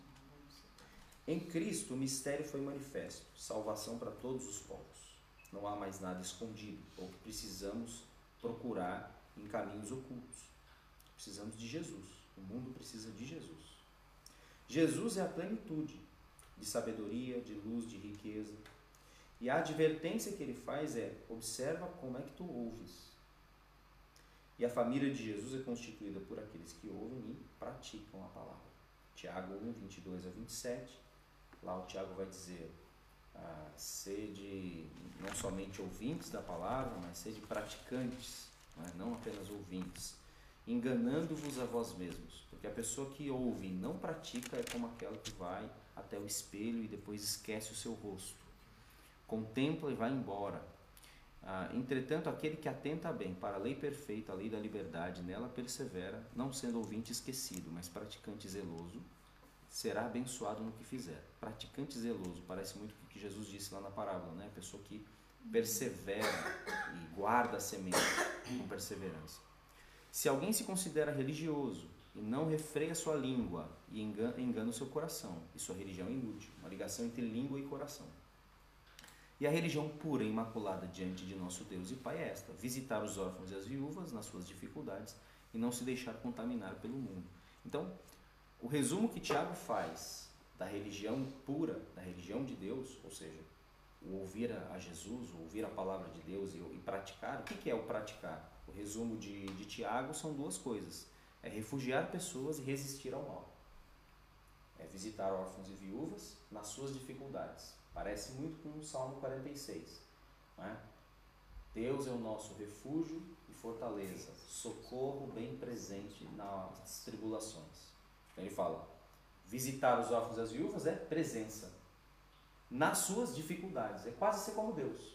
Em Cristo o mistério foi manifesto, salvação para todos os povos. Não há mais nada escondido ou que precisamos procurar em caminhos ocultos. Precisamos de Jesus. O mundo precisa de Jesus. Jesus é a plenitude de sabedoria, de luz, de riqueza. E a advertência que ele faz é: observa como é que tu ouves. E a família de Jesus é constituída por aqueles que ouvem e praticam a palavra. Tiago 1, 22 a 27. Lá o Tiago vai dizer: ah, sede não somente ouvintes da palavra, mas sede praticantes, não, é? não apenas ouvintes, enganando-vos a vós mesmos. Porque a pessoa que ouve e não pratica é como aquela que vai até o espelho e depois esquece o seu rosto. Contempla e vai embora. Ah, entretanto, aquele que atenta bem para a lei perfeita, a lei da liberdade, nela persevera, não sendo ouvinte esquecido, mas praticante zeloso, será abençoado no que fizer. Praticante zeloso, parece muito o que Jesus disse lá na parábola, né? A pessoa que persevera e guarda a semente com perseverança. Se alguém se considera religioso e não refreia sua língua e engana, engana o seu coração, e sua religião é inútil, uma ligação entre língua e coração. E a religião pura e imaculada diante de nosso Deus e Pai é esta: visitar os órfãos e as viúvas nas suas dificuldades e não se deixar contaminar pelo mundo. Então, o resumo que Tiago faz da religião pura, da religião de Deus, ou seja, o ouvir a Jesus, o ouvir a palavra de Deus e, e praticar, o que, que é o praticar? O resumo de, de Tiago são duas coisas: é refugiar pessoas e resistir ao mal. É visitar órfãos e viúvas nas suas dificuldades. Parece muito com o Salmo 46. Não é? Deus é o nosso refúgio e fortaleza, socorro bem presente nas tribulações. Então ele fala: visitar os órfãos e as viúvas é presença nas suas dificuldades, é quase ser como Deus.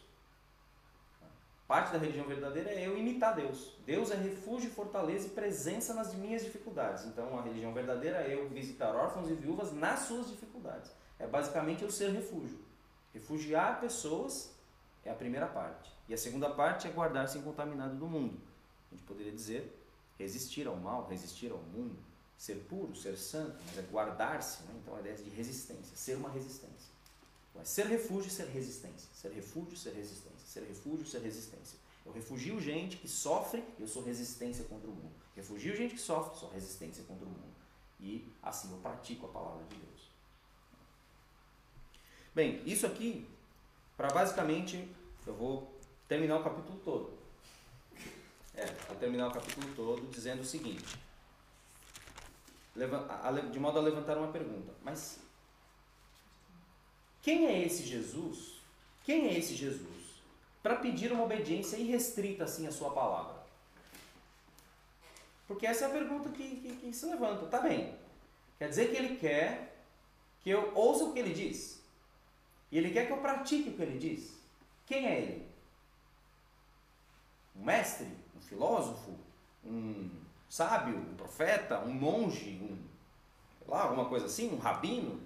Parte da religião verdadeira é eu imitar Deus. Deus é refúgio, fortaleza e presença nas minhas dificuldades. Então a religião verdadeira é eu visitar órfãos e viúvas nas suas dificuldades. É basicamente eu ser refúgio. Refugiar pessoas é a primeira parte. E a segunda parte é guardar-se incontaminado do mundo. A gente poderia dizer resistir ao mal, resistir ao mundo, ser puro, ser santo, mas é guardar-se. Né? Então a ideia é de resistência, ser uma resistência. É ser refúgio, ser resistência. Ser refúgio, ser resistência ser refúgio, ser resistência. Eu refugio gente que sofre, eu sou resistência contra o mundo. Refugio gente que sofre, sou resistência contra o mundo. E assim eu pratico a palavra de Deus. Bem, isso aqui, para basicamente, eu vou terminar o capítulo todo. É, vou terminar o capítulo todo dizendo o seguinte: de modo a levantar uma pergunta. Mas quem é esse Jesus? Quem é esse Jesus? para pedir uma obediência irrestrita assim à sua palavra? Porque essa é a pergunta que, que, que, se levanta. Tá bem. Quer dizer que ele quer que eu ouça o que ele diz. E ele quer que eu pratique o que ele diz. Quem é ele? Um mestre? Um filósofo? Um sábio? Um profeta? Um monge? Um, sei lá, alguma coisa assim? Um rabino?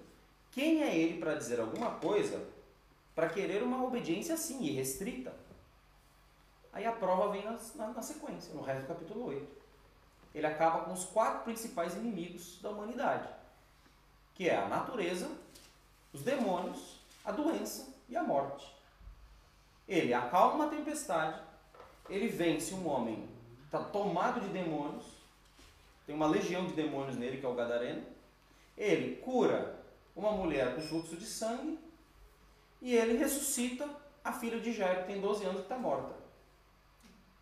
Quem é ele para dizer alguma coisa para querer uma obediência assim, irrestrita. Aí a prova vem na, na, na, sequência, no resto do capítulo 8. Ele acaba com os quatro principais inimigos da humanidade, que é a natureza, os demônios, a doença e a morte. Ele acalma uma tempestade, ele vence um homem está tomado de demônios, tem uma legião de demônios nele, que é o Gadareno. Ele cura uma mulher com fluxo de sangue e ele ressuscita a filha de Jairo, que tem 12 anos e está morta.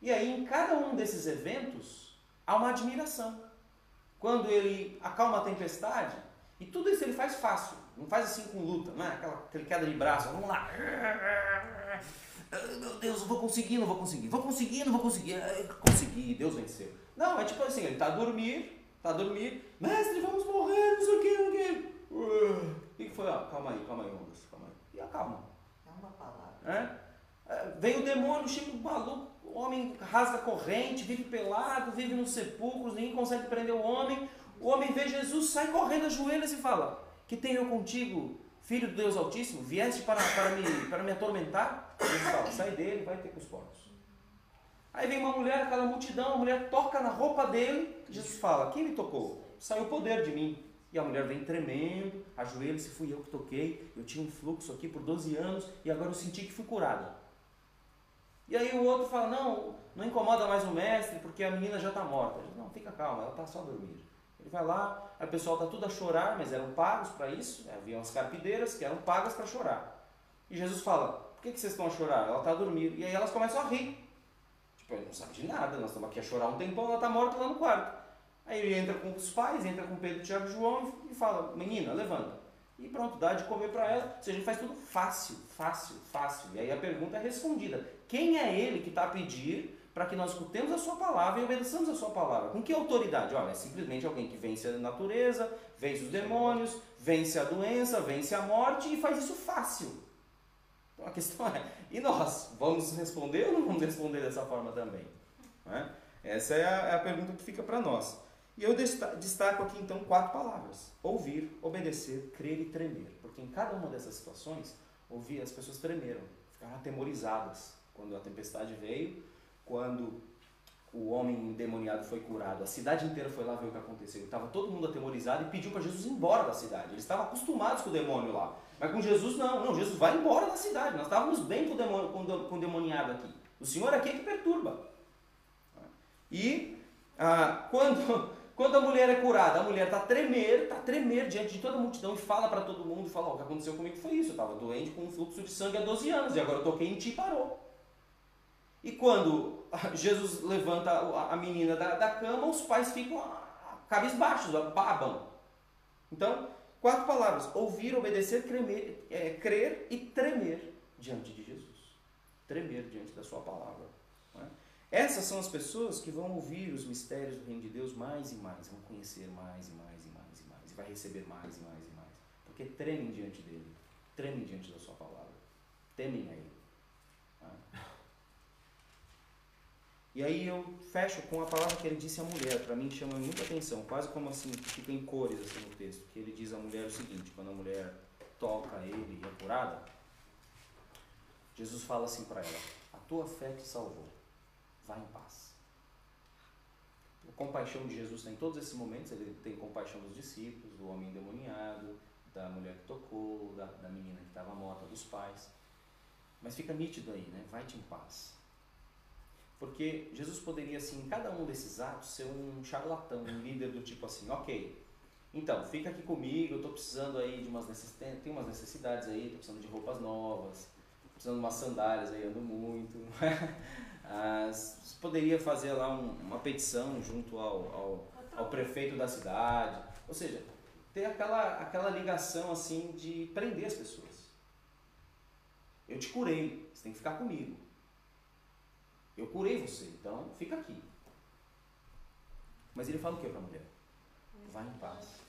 E aí, em cada um desses eventos, há uma admiração. Quando ele acalma a tempestade, e tudo isso ele faz fácil, não faz assim com luta, não é? Aquela, aquela queda de braço, vamos lá. Meu Deus, eu vou conseguir, não vou conseguir. Vou conseguir, não vou conseguir. Consegui, Deus venceu. Não, é tipo assim, ele está a dormir, está a dormir, mestre, vamos morrer, não sei o que, não sei o que. O que foi? Ah, calma aí, calma aí, Ondas e acalma. É uma palavra. É? Vem o demônio, chega o maluco, o homem rasga a corrente, vive pelado, vive nos sepulcros, ninguém consegue prender o homem. O homem vê Jesus, sai correndo, ajoelha e fala: Que tenho eu contigo, filho do Deus Altíssimo? Vieste para, para, me, para me atormentar? Jesus fala: Sai dele, vai ter com os porcos. Aí vem uma mulher, aquela multidão, a mulher toca na roupa dele. Jesus fala: Quem me tocou? Saiu o poder de mim. E a mulher vem tremendo, ajoelha-se, fui eu que toquei, eu tinha um fluxo aqui por 12 anos e agora eu senti que fui curada. E aí o outro fala, não, não incomoda mais o mestre porque a menina já está morta. Diz, não, fica calma, ela está só a dormir. Ele vai lá, aí o pessoal está tudo a chorar, mas eram pagos para isso, né? havia umas carpideiras que eram pagas para chorar. E Jesus fala, por que, que vocês estão a chorar? Ela está a dormir. E aí elas começam a rir. Tipo, ele não sabe de nada, nós estamos aqui a chorar um tempão, ela está morta lá no quarto. Aí ele entra com os pais, entra com Pedro, Tiago e João e fala, menina, levanta. E pronto, dá de comer para ela. Ou seja, ele faz tudo fácil, fácil, fácil. E aí a pergunta é respondida. Quem é ele que está a pedir para que nós escutemos a sua palavra e obedeçamos a sua palavra? Com que autoridade? Olha, é simplesmente alguém que vence a natureza, vence os demônios, vence a doença, vence a morte e faz isso fácil. Então a questão é, e nós? Vamos responder ou não vamos responder dessa forma também? É? Essa é a, é a pergunta que fica para nós. E eu destaco aqui então quatro palavras: ouvir, obedecer, crer e tremer. Porque em cada uma dessas situações, ouvir, as pessoas tremeram, ficaram atemorizadas quando a tempestade veio, quando o homem endemoniado foi curado, a cidade inteira foi lá ver o que aconteceu. Estava todo mundo atemorizado e pediu para Jesus ir embora da cidade. Eles estavam acostumados com o demônio lá. Mas com Jesus, não. Não, Jesus vai embora da cidade. Nós estávamos bem com o, demônio, com o demoniado aqui. O Senhor aqui é que perturba. E ah, quando quando a mulher é curada, a mulher está tremer, está tremer diante de toda a multidão e fala para todo mundo, fala, oh, o que aconteceu comigo foi isso, eu estava doente com um fluxo de sangue há 12 anos e agora eu toquei em ti e parou. E quando Jesus levanta a menina da, da cama, os pais ficam cabisbaixos, babam. Então, quatro palavras: ouvir, obedecer, cremer, é, crer e tremer diante de Jesus. Tremer diante da sua palavra. Essas são as pessoas que vão ouvir os mistérios do reino de Deus mais e mais, vão conhecer mais e mais e mais e mais, e vai receber mais e mais e mais, porque tremem diante dele, tremem diante da sua palavra, temem a ele. Ah. E aí eu fecho com a palavra que ele disse à mulher, para mim chama muita atenção, quase como assim, fica em cores assim no texto, que ele diz à mulher o seguinte, quando a mulher toca ele e é curada, Jesus fala assim para ela, a tua fé te salvou vá em paz. A compaixão de Jesus tem todos esses momentos, ele tem compaixão dos discípulos, do homem endemoniado, da mulher que tocou, da, da menina que estava morta, dos pais. Mas fica nítido aí, né? Vai-te em paz. Porque Jesus poderia, assim, em cada um desses atos, ser um charlatão, um líder do tipo assim, ok, então, fica aqui comigo, eu estou precisando aí de umas necessidades, tem umas necessidades aí, estou precisando de roupas novas, precisando de umas sandálias aí, ando muito. Você poderia fazer lá um, uma petição junto ao, ao, ao, prefeito da cidade. Ou seja, ter aquela, aquela ligação assim de prender as pessoas. Eu te curei, você tem que ficar comigo. Eu curei você, então fica aqui. Mas ele fala o que para a mulher? Vai em paz.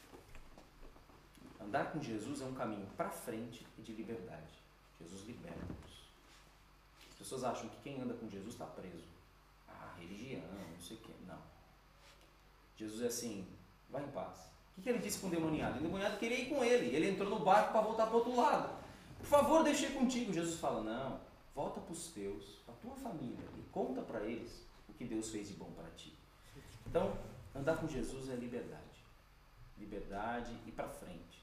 Andar com Jesus é um caminho para frente e de liberdade. Jesus liberta-nos pessoas acham que quem anda com Jesus está preso. Ah, religião, não sei o quê. Não. Jesus é assim, vai em paz. O que, ele disse com o demoniado? O demoniado queria ir com ele. Ele entrou no barco para voltar para o outro lado. Por favor, deixe contigo. Jesus fala, não, volta para os teus, para a tua família e conta para eles o que Deus fez de bom para ti. Então, andar com Jesus é liberdade. Liberdade e para frente.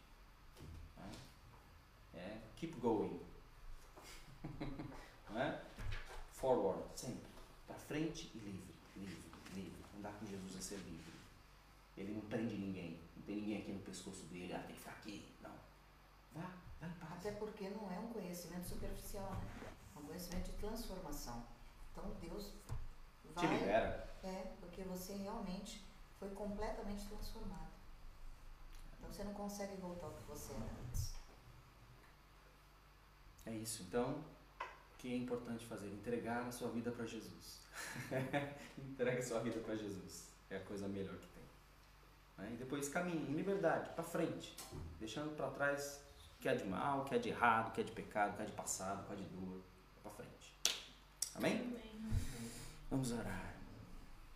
É, keep going. Não é? Forward, sempre. Para frente e livre, livre, livre. Andar com Jesus é ser livre. Ele não prende ninguém. Não tem ninguém aqui no pescoço dele, ah, tem que ficar aqui. Não. Vá, vá em paz. Até porque não é um conhecimento superficial, né? É um conhecimento de transformação. Então Deus vai. Te libera. É, porque você realmente foi completamente transformado. Então você não consegue voltar ao que você era antes. É isso. Então, que é importante fazer? Entregar a sua vida para Jesus. Entrega a sua vida para Jesus. É a coisa melhor que tem. Né? E depois caminhe em liberdade, para frente, deixando para trás o que é de mal, o que é de errado, o que é de pecado, o que é de passado, o que é de dor, para frente. Amém? Amém. Vamos orar.